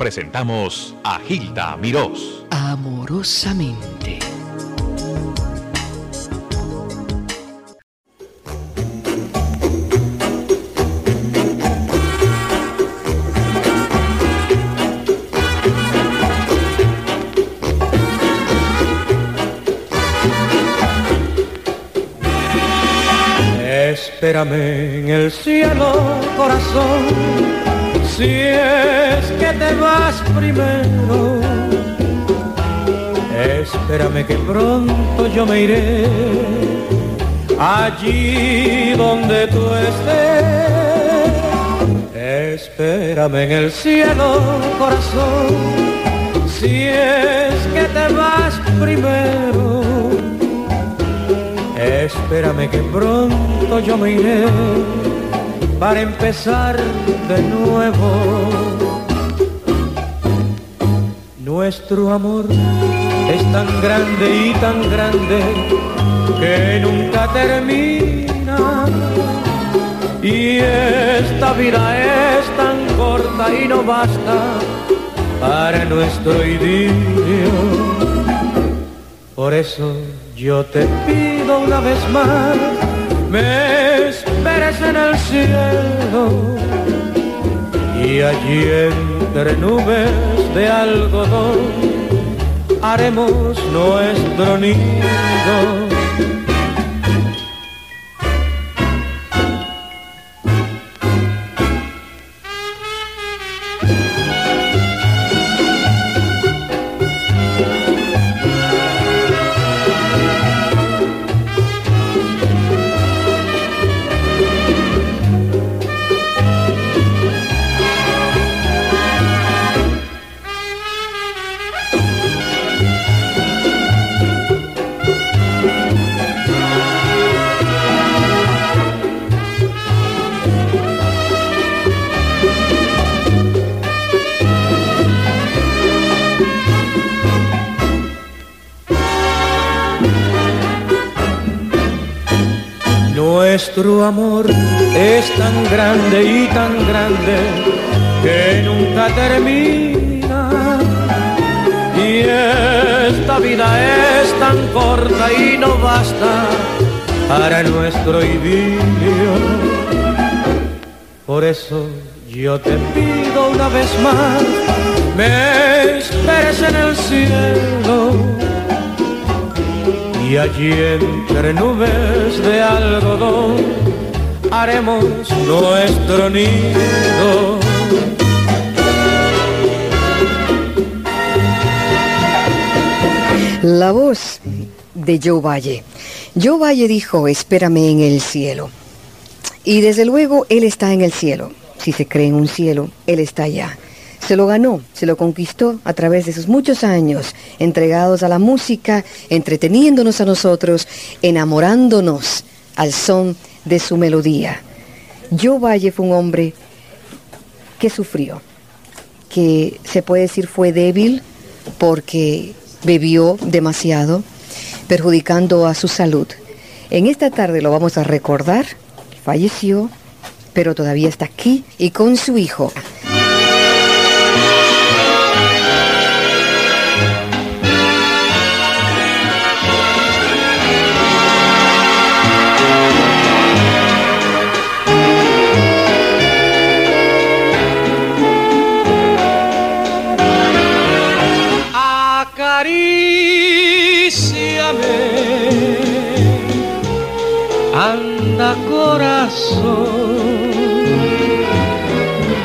presentamos a Gilda Mirós. Amorosamente. Espérame en el cielo, corazón, si es que te vas primero. Espérame que pronto yo me iré allí donde tú estés. Espérame en el cielo, corazón, si es que te vas primero. Espérame que pronto yo me iré para empezar de nuevo. Nuestro amor es tan grande y tan grande que nunca termina. Y esta vida es tan corta y no basta para nuestro idilio. Por eso yo te pido una vez más, me esperes en el cielo y allí entre nubes de algodón haremos nuestro nido. Amor es tan grande y tan grande que nunca termina. Y esta vida es tan corta y no basta para nuestro idilio. Por eso yo te pido una vez más, me esperes en el cielo y allí entre nubes de algodón haremos nuestro nido. La voz de Joe Valle. Joe Valle dijo, espérame en el cielo. Y desde luego Él está en el cielo. Si se cree en un cielo, Él está allá. Se lo ganó, se lo conquistó a través de sus muchos años entregados a la música, entreteniéndonos a nosotros, enamorándonos al son de su melodía. Joe Valle fue un hombre que sufrió, que se puede decir fue débil porque bebió demasiado, perjudicando a su salud. En esta tarde lo vamos a recordar, falleció, pero todavía está aquí y con su hijo. Corazón,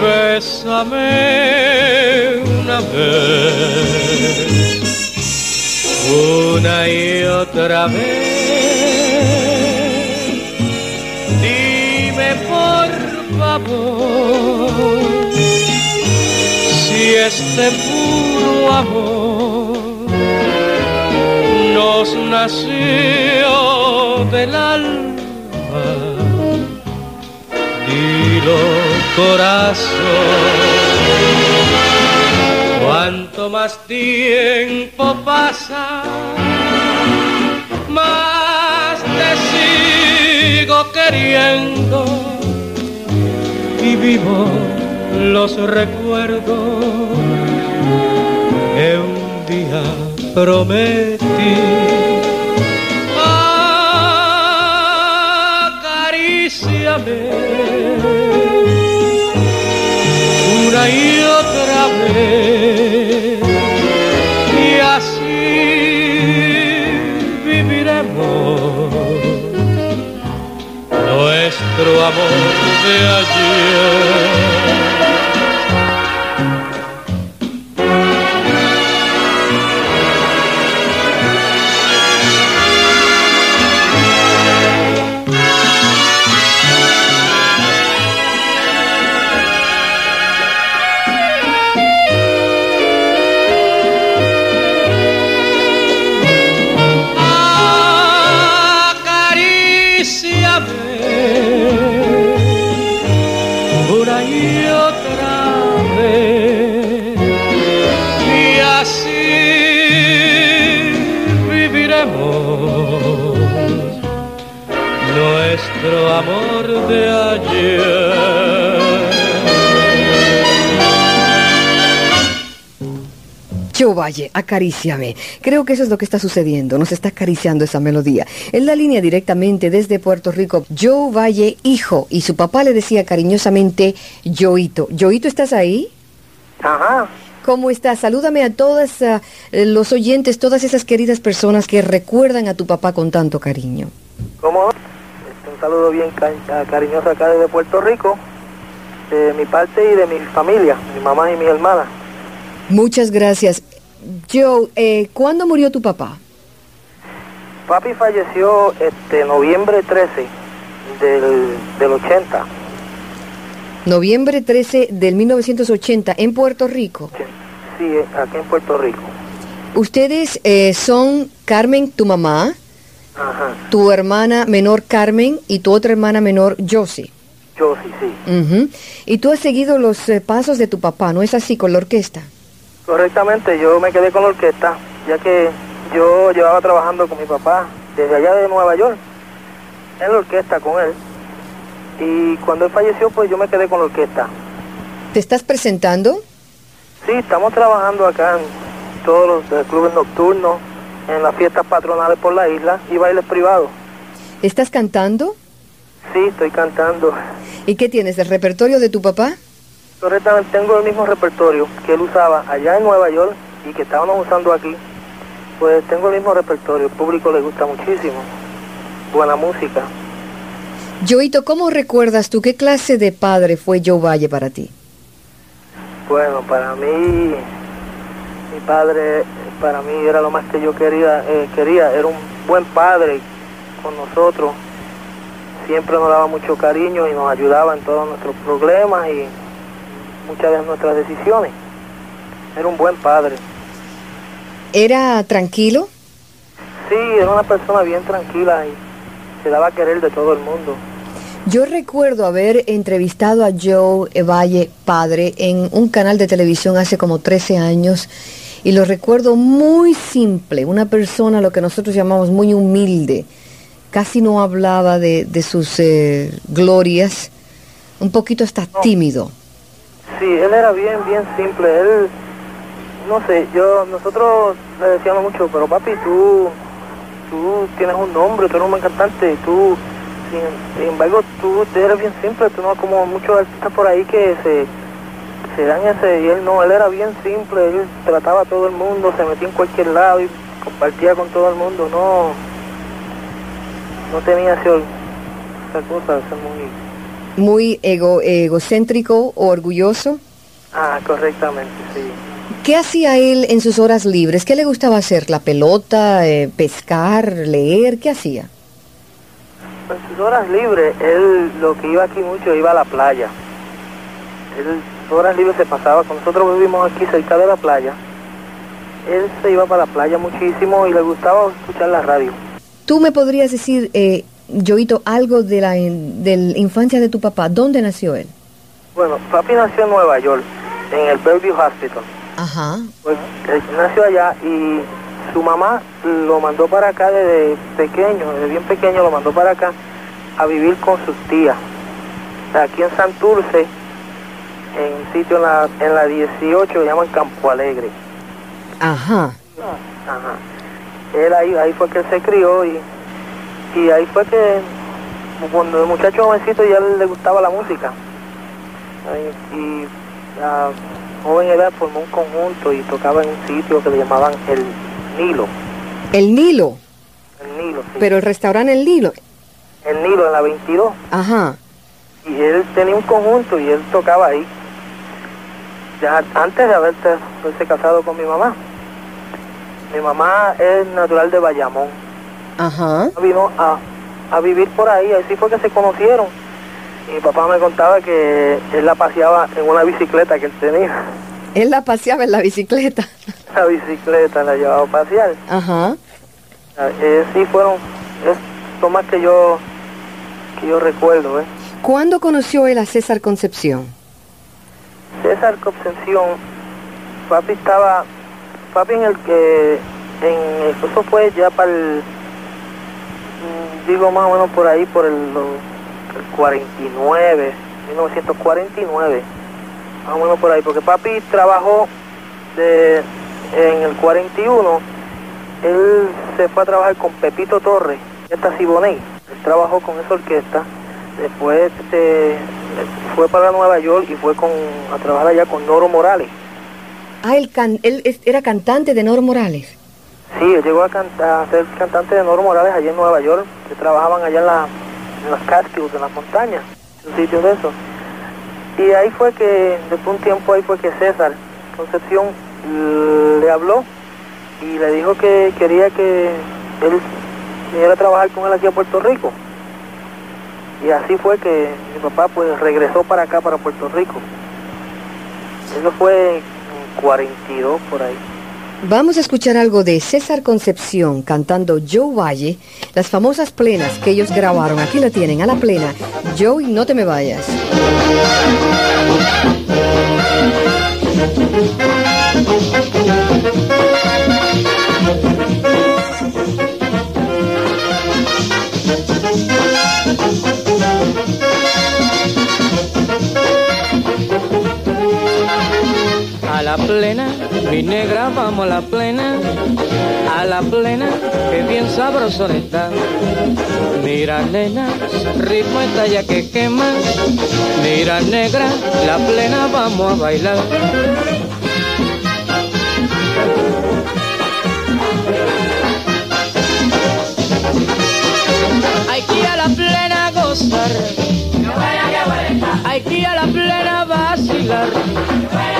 bésame una vez, una y otra vez. Dime por favor si este puro amor nos nació del alma. Corazón, cuanto más tiempo pasa, más te sigo queriendo. Y vivo los recuerdos que un día prometí. Amor amor de ayer. Joe Valle, acaríciame. Creo que eso es lo que está sucediendo. Nos está acariciando esa melodía. En la línea directamente desde Puerto Rico, Joe Valle, hijo, y su papá le decía cariñosamente Joito. Joito, ¿estás ahí? Ajá. ¿Cómo estás? Salúdame a todos uh, los oyentes, todas esas queridas personas que recuerdan a tu papá con tanto cariño. ¿Cómo? un saludo bien cariñoso acá desde Puerto Rico, de mi parte y de mi familia, mi mamá y mi hermana. Muchas gracias. Joe, eh, ¿cuándo murió tu papá? Papi falleció este noviembre 13 del, del 80. Noviembre 13 del 1980 en Puerto Rico. Sí, aquí en Puerto Rico. Ustedes eh, son Carmen, tu mamá, tu hermana menor Carmen y tu otra hermana menor Josie. Josie, sí. Y tú has seguido los eh, pasos de tu papá, ¿no es así con la orquesta? Correctamente, yo me quedé con la orquesta, ya que yo llevaba trabajando con mi papá desde allá de Nueva York, en la orquesta con él. Y cuando él falleció, pues yo me quedé con la orquesta. ¿Te estás presentando? Sí, estamos trabajando acá en todos los clubes nocturnos, en las fiestas patronales por la isla y bailes privados. ¿Estás cantando? Sí, estoy cantando. ¿Y qué tienes, el repertorio de tu papá? Correctamente, tengo el mismo repertorio que él usaba allá en Nueva York y que estábamos usando aquí. Pues tengo el mismo repertorio, el público le gusta muchísimo. Buena música. Joito, ¿cómo recuerdas tú qué clase de padre fue Joe Valle para ti? Bueno, para mí, mi padre para mí era lo más que yo quería, eh, quería, era un buen padre con nosotros, siempre nos daba mucho cariño y nos ayudaba en todos nuestros problemas y muchas de nuestras decisiones. Era un buen padre. ¿Era tranquilo? Sí, era una persona bien tranquila y se daba a querer de todo el mundo. Yo recuerdo haber entrevistado a Joe Valle, padre, en un canal de televisión hace como 13 años y lo recuerdo muy simple, una persona lo que nosotros llamamos muy humilde, casi no hablaba de, sus eh, glorias, un poquito hasta tímido. Sí, él era bien, bien simple, él, no sé, yo, nosotros le decíamos mucho, pero papi, tú, tú tienes un nombre, tú eres un buen cantante, tú, sin, embargo, tú eres bien simple, tú no como muchos artistas por ahí que se se dan ese, y él no, él era bien simple, él trataba a todo el mundo, se metía en cualquier lado y compartía con todo el mundo, no, no tenía ese, esa cosa, muy... Muy ego, egocéntrico o orgulloso. Ah, correctamente, sí. ¿Qué hacía él en sus horas libres? ¿Qué le gustaba hacer? ¿La pelota, eh, pescar, leer? ¿Qué hacía? En sus horas libres, él lo que iba aquí mucho, iba a la playa. Él horas libres se pasaba, nosotros vivimos aquí cerca de la playa, él se iba para la playa muchísimo y le gustaba escuchar la radio. ¿Tú me podrías decir, eh, algo de la, de la infancia de tu papá? ¿Dónde nació él? Bueno, papi nació en Nueva York, en el Bellevue Hospital. Ajá. Pues él nació allá y su mamá lo mandó para acá desde pequeño, desde bien pequeño lo mandó para acá a vivir con sus tías. Aquí en Santurce en un sitio en la, en la 18 que llaman Campo Alegre. Ajá. Ajá. Él ahí, ahí fue que él se crió y, y ahí fue que cuando el muchacho jovencito ya le gustaba la música. Ahí, y a joven edad formó un conjunto y tocaba en un sitio que le llamaban el Nilo. El Nilo. El Nilo, sí. Pero el restaurante El Nilo. el Nilo en la 22. Ajá. Y él tenía un conjunto y él tocaba ahí. Ya antes de haberte, haberse casado con mi mamá. Mi mamá es natural de Bayamón. Ajá. Vino a, a vivir por ahí, así fue que se conocieron. Mi papá me contaba que él la paseaba en una bicicleta que él tenía. Él la paseaba en la bicicleta. La bicicleta la llevaba a pasear. Ajá. Eh, sí fueron, es lo más que yo, que yo recuerdo, ¿eh? ¿Cuándo conoció él a César Concepción? César Concepción, papi estaba, papi en el que, en, eso fue ya para el, digo más o menos por ahí, por el 49, 1949, más o menos por ahí, porque papi trabajó de, en el 41, él se fue a trabajar con Pepito Torres, esta Siboney, él trabajó con esa orquesta, después este, fue para Nueva York y fue con, a trabajar allá con Noro Morales. Ah, él, can- él era cantante de Noro Morales. Sí, él llegó a ser cantante de Noro Morales allá en Nueva York, que trabajaban allá en, la, en las Catskills, en las montañas, un sitio de eso. Y ahí fue que, después de un tiempo ahí fue que César Concepción l- le habló y le dijo que quería que él viniera a trabajar con él aquí a Puerto Rico. Y así fue que mi papá pues regresó para acá, para Puerto Rico. Eso fue en 42 por ahí. Vamos a escuchar algo de César Concepción cantando Joe Valle, las famosas plenas que ellos grabaron. Aquí la tienen, a la plena. Joe, no te me vayas. Mi negra, vamos a la plena. A la plena, que bien sabroso está. Mira, nena, ritmo está ya que quema. Mira, negra, la plena, vamos a bailar. Hay que ir a la plena a gozar. Hay que ir a la plena a vacilar.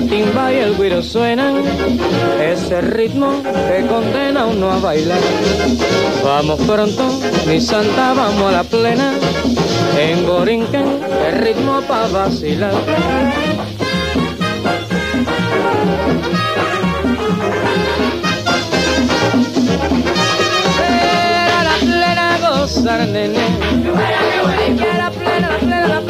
La timba y el güiro suenan, ese ritmo que condena a uno a bailar. Vamos pronto, mi santa, vamos a la plena, en Borinquen, el ritmo pa' vacilar. Pero a la plena gozar, nene. Hay que a la plena, la plena, la plena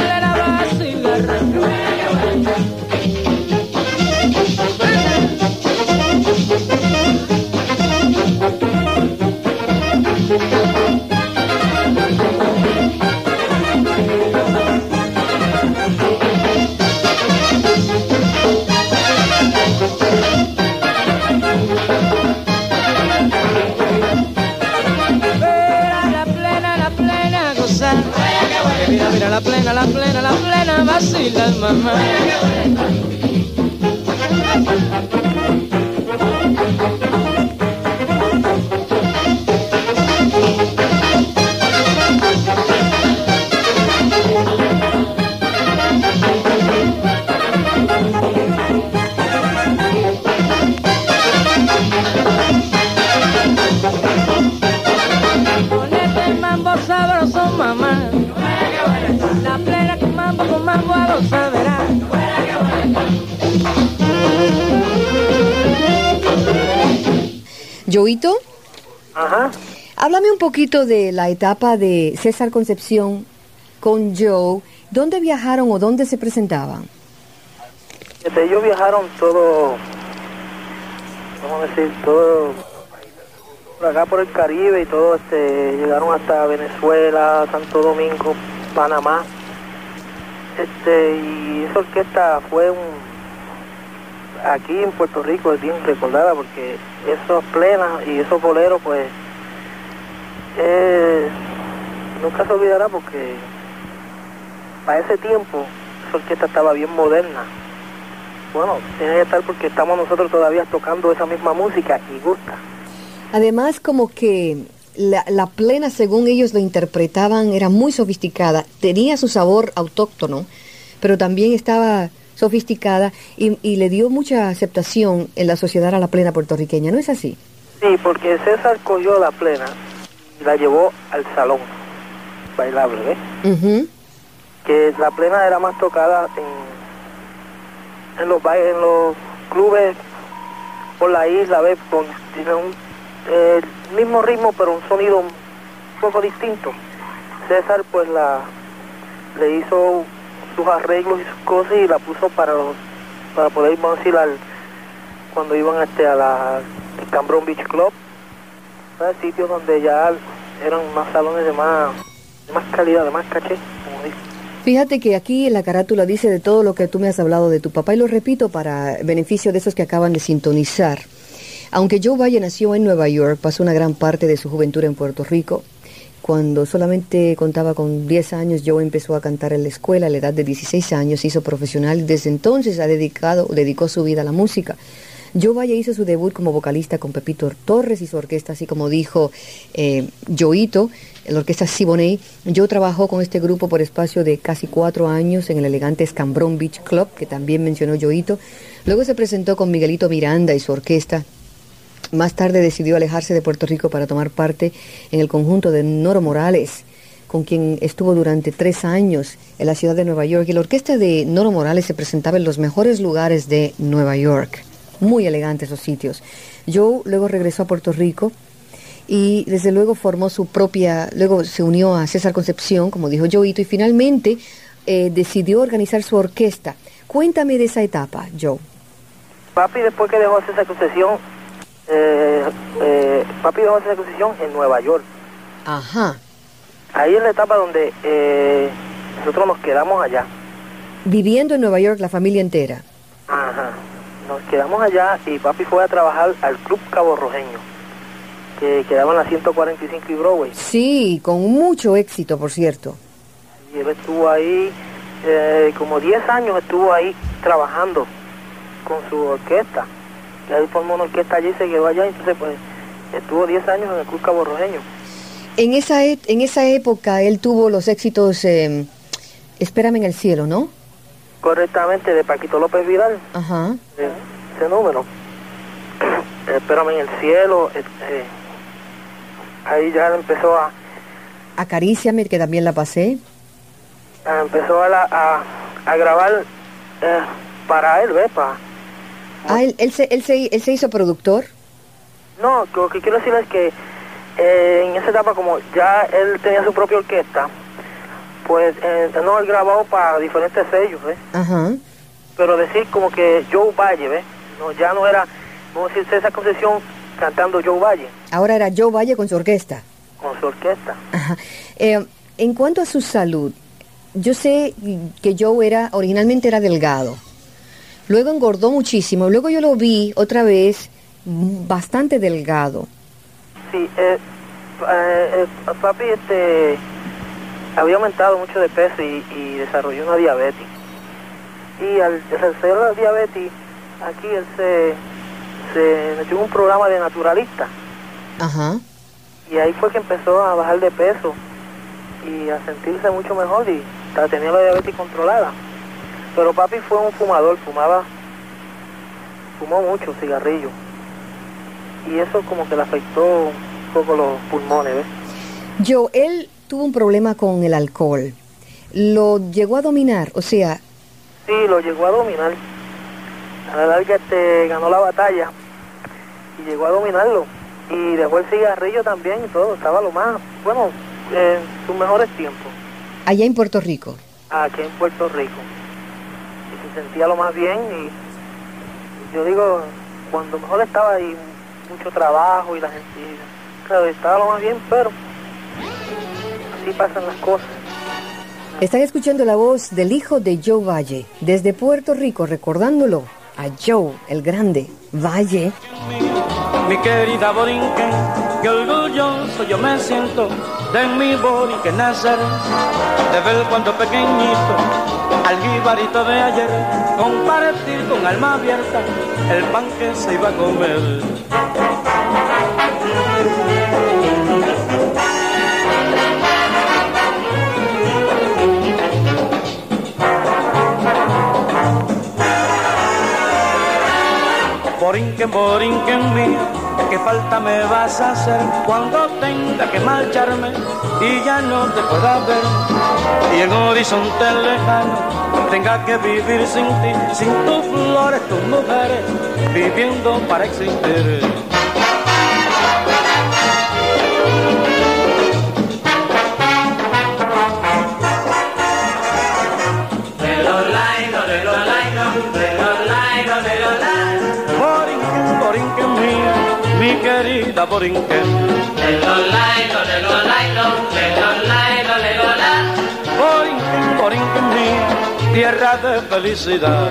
plena vacilar, mamá. Mambo, con mambo a gozar, verá. Joito, Ajá. háblame un poquito de la etapa de César Concepción con Joe. ¿Dónde viajaron o dónde se presentaban? Este, ellos viajaron todo, vamos a decir, todo por acá por el Caribe y todo, este, llegaron hasta Venezuela, Santo Domingo, Panamá. Este, y esa orquesta fue un, aquí en Puerto Rico es bien recordada porque esos plenas y esos boleros pues nunca se olvidará porque para ese tiempo esa orquesta estaba bien moderna. Bueno, tiene que estar porque estamos nosotros todavía tocando esa misma música y gusta. Además, como que la, la plena, según ellos lo interpretaban, era muy sofisticada, tenía su sabor autóctono, pero también estaba sofisticada y, y le dio mucha aceptación en la sociedad a la plena puertorriqueña, ¿no es así? Sí, porque César cogió la plena y la llevó al salón bailable. Ujú. Que la plena era más tocada en, en los ba- en los clubes por la isla, ¿ves? Con tiene un eh, mismo ritmo pero un sonido un poco distinto. César pues la le hizo sus arreglos y sus cosas y la puso para los, para poder decir al cuando iban este a la Cambrón Beach Club ¿sabes? sitios donde ya eran más salones de más de más calidad de más caché como dice Fíjate que aquí en la carátula dice de todo lo que tú me has hablado de tu papá y lo repito para beneficio de esos que acaban de sintonizar. Aunque Joe Valle nació en Nueva York, pasó una gran parte de su juventud en Puerto Rico. Cuando solamente contaba con 10 años, Joe empezó a cantar en la escuela a la edad de 16 años, hizo profesional y desde entonces ha dedicado, dedicó su vida a la música. Joe Valle hizo su debut como vocalista con Pepito Torres y su orquesta, así como dijo eh, Joito, la orquesta Siboney. Joe trabajó con este grupo por espacio de casi cuatro años en el elegante Escambrón Beach Club, que también mencionó Joito. Luego se presentó con Miguelito Miranda y su orquesta. Más tarde decidió alejarse de Puerto Rico para tomar parte en el conjunto de Noro Morales, con quien estuvo durante tres años en la ciudad de Nueva York. Y la orquesta de Noro Morales se presentaba en los mejores lugares de Nueva York. Muy elegantes los sitios. Joe luego regresó a Puerto Rico y desde luego formó su propia, luego se unió a César Concepción, como dijo Joito, y finalmente eh, decidió organizar su orquesta. Cuéntame de esa etapa, Joe. Papi después que dejó esa concesión eh, eh, papi dejó esa concesión en Nueva York Ajá. ahí es la etapa donde eh, nosotros nos quedamos allá Viviendo en Nueva York la familia entera. Ajá. Nos quedamos allá y papi fue a trabajar al Club Cabo Rojeño, que quedaba en la 145 y Broadway. Sí, con mucho éxito, por cierto. Y él estuvo ahí, eh, como 10 años estuvo ahí trabajando con su orquesta. Y ahí formó una orquesta allí se quedó allá, entonces pues estuvo 10 años en el Club Cabo Rojeño. En esa, e- en esa época él tuvo los éxitos eh, Espérame en el cielo, ¿no? Correctamente, de Paquito López Vidal, Ajá. eh, ese número. Espérame en el cielo, este, ahí ya empezó a, Acaríciame, que también la pasé. Empezó a, la- a, a grabar eh, para él, ¿ves? Ah, él, él, se, él, se, él se hizo productor. No, lo que quiero decir es que eh, en esa etapa, como ya él tenía su propia orquesta, pues eh, no, él grabó para diferentes sellos, ¿ves? Ajá. Pero decir como que Joe Valle, ¿ves? No, ya no era, vamos a decir, César Concesión cantando Joe Valle Ahora era Joe Valle con su orquesta. con su orquesta. Ajá. Eh, en cuanto a su salud, yo sé que Joe era, originalmente era delgado. Luego engordó muchísimo. Luego yo lo vi otra vez bastante delgado. Sí, eh, eh, eh, papi este, había aumentado mucho de peso y, y desarrolló una diabetes. Y al desarrollar la diabetes, aquí él se, se metió en un programa de naturalista. Ajá. Y ahí fue que empezó a bajar de peso y a sentirse mucho mejor y a tener la diabetes controlada. Pero papi fue un fumador, fumaba, fumó mucho cigarrillo. Y eso como que le afectó un poco los pulmones, ¿ves? Joe, él tuvo un problema con el alcohol. Lo llegó a dominar, o sea, Sí, lo llegó a dominar. A la larga este, ganó la batalla y llegó a dominarlo. Y dejó el cigarrillo también y todo, estaba lo más, bueno, en sus mejores tiempos. Allá en Puerto Rico. Aquí en Puerto Rico. Y se sentía lo más bien y yo digo, cuando mejor estaba ahí, mucho trabajo y la gente, claro, estaba lo más bien, pero así pasan las cosas. Están escuchando la voz del hijo de Joe Valle, desde Puerto Rico, recordándolo a Joe, el grande, Valle. Mi querida Borinquen, qué orgulloso yo me siento de mi Borinquen nacer, de ver cuando pequeñito, al jibarito de ayer, compartir con alma abierta el pan que se iba a comer. Borinquen, Borinquen mío, qué falta me vas a hacer cuando tenga que marcharme y ya no te pueda ver. Y en horizonte lejano tenga que vivir sin ti, sin tus flores, tus mujeres, viviendo para existir. Borinquen, Borinquen mía, mi querida Borinquen. Borinquen, tierra de felicidad.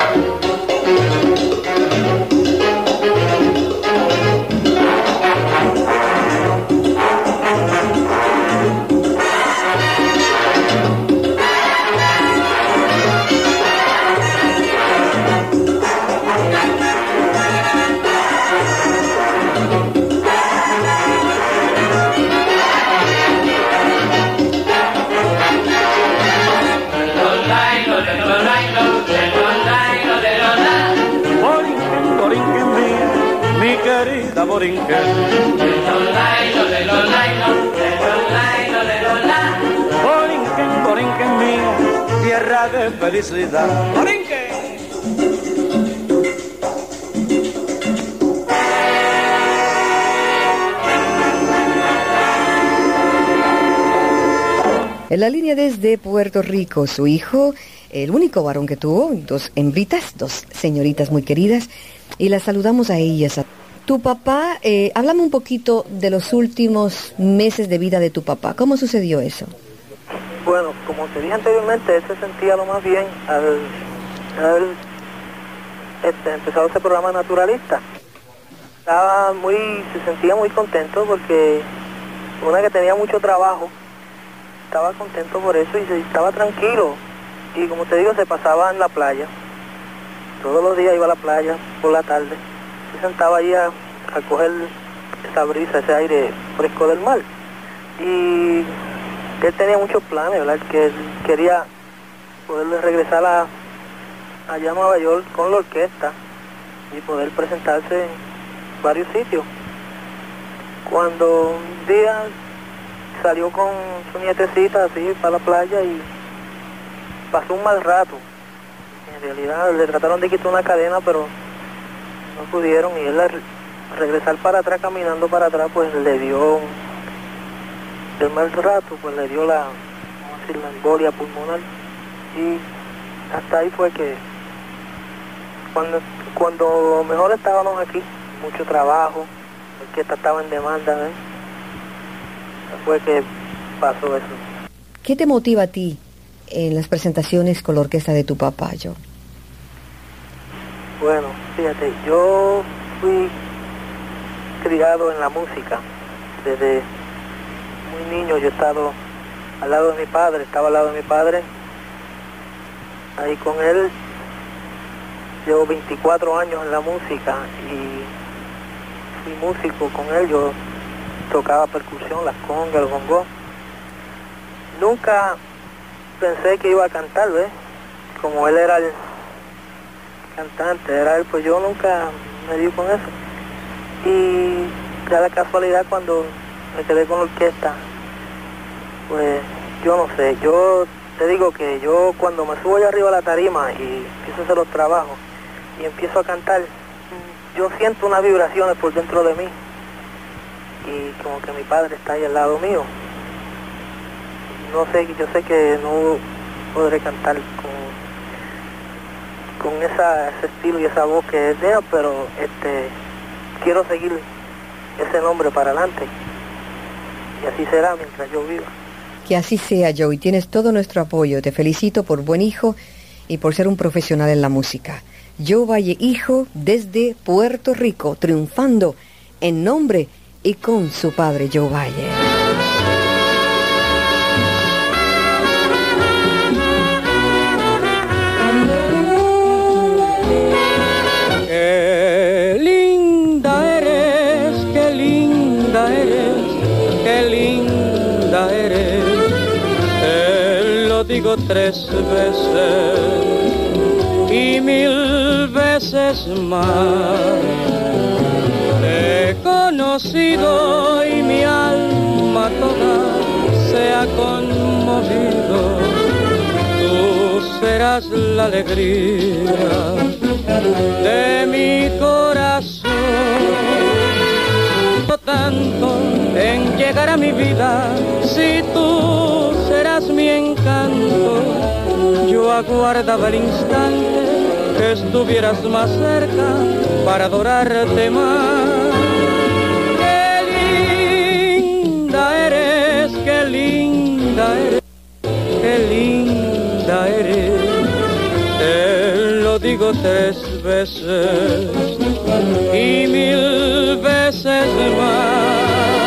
De felicidad. En la línea desde Puerto Rico, su hijo, el único varón que tuvo, dos hembritas, dos señoritas muy queridas, y las saludamos a ellas. Tu papá, eh, háblame un poquito de los últimos meses de vida de tu papá. ¿Cómo sucedió eso? Bueno, como te dije anteriormente, él se sentía lo más bien al haber este, empezado ese programa naturalista. Estaba muy, se sentía muy contento porque una que tenía mucho trabajo, estaba contento por eso y se, estaba tranquilo. Y como te digo, se pasaba en la playa. Todos los días iba a la playa por la tarde. Se sentaba ahí a, a coger esa brisa, ese aire fresco del mar. Y él tenía muchos planes, ¿verdad? Que él quería poder regresar a, allá a Nueva York con la orquesta y poder presentarse en varios sitios. Cuando un día salió con su nietecita así para la playa y pasó un mal rato. En realidad le trataron de quitar una cadena, pero no pudieron y él al regresar para atrás, caminando para atrás, pues le dio el mal rato, pues le dio la, vamos a decir, la embolia pulmonar y hasta ahí fue que cuando cuando mejor estábamos aquí, mucho trabajo, la orquesta estaba en demanda, ¿ves? fue que pasó eso. ¿Qué te motiva a ti en las presentaciones con la orquesta de tu papá, yo? Bueno, fíjate, yo fui criado en la música. Desde muy niño yo he estado al lado de mi padre, estaba al lado de mi padre. Ahí con él llevo 24 años en la música y fui músico con él. Yo tocaba percusión, las congas, los bongos. Nunca pensé que iba a cantar, ¿ves? Como él era el cantante, era él, pues yo nunca me di con eso. Y ya la casualidad cuando me quedé con la orquesta, pues yo no sé, yo te digo que yo cuando me subo allá arriba a la tarima y empiezo a hacer los trabajos y empiezo a cantar, yo siento unas vibraciones por dentro de mí y como que mi padre está ahí al lado mío. no sé, yo sé que no podré cantar con, con esa, ese estilo y esa voz que es de pero este quiero seguir ese nombre para adelante. Y así será mientras yo viva. Que así sea, Joe, y tienes todo nuestro apoyo. Te felicito por buen hijo y por ser un profesional en la música. Joe Valle, hijo, desde Puerto Rico, triunfando en nombre y con su padre Joe Valle. Te lo digo tres veces y mil veces más. He conocido y mi alma toda se ha conmovido. Tú serás la alegría de mi corazón. Tanto en llegar a mi vida, si tú serás mi encanto, yo aguardaba el instante que estuvieras más cerca para adorarte más. Qué linda eres, qué linda eres, digo tres veces y mil veces más.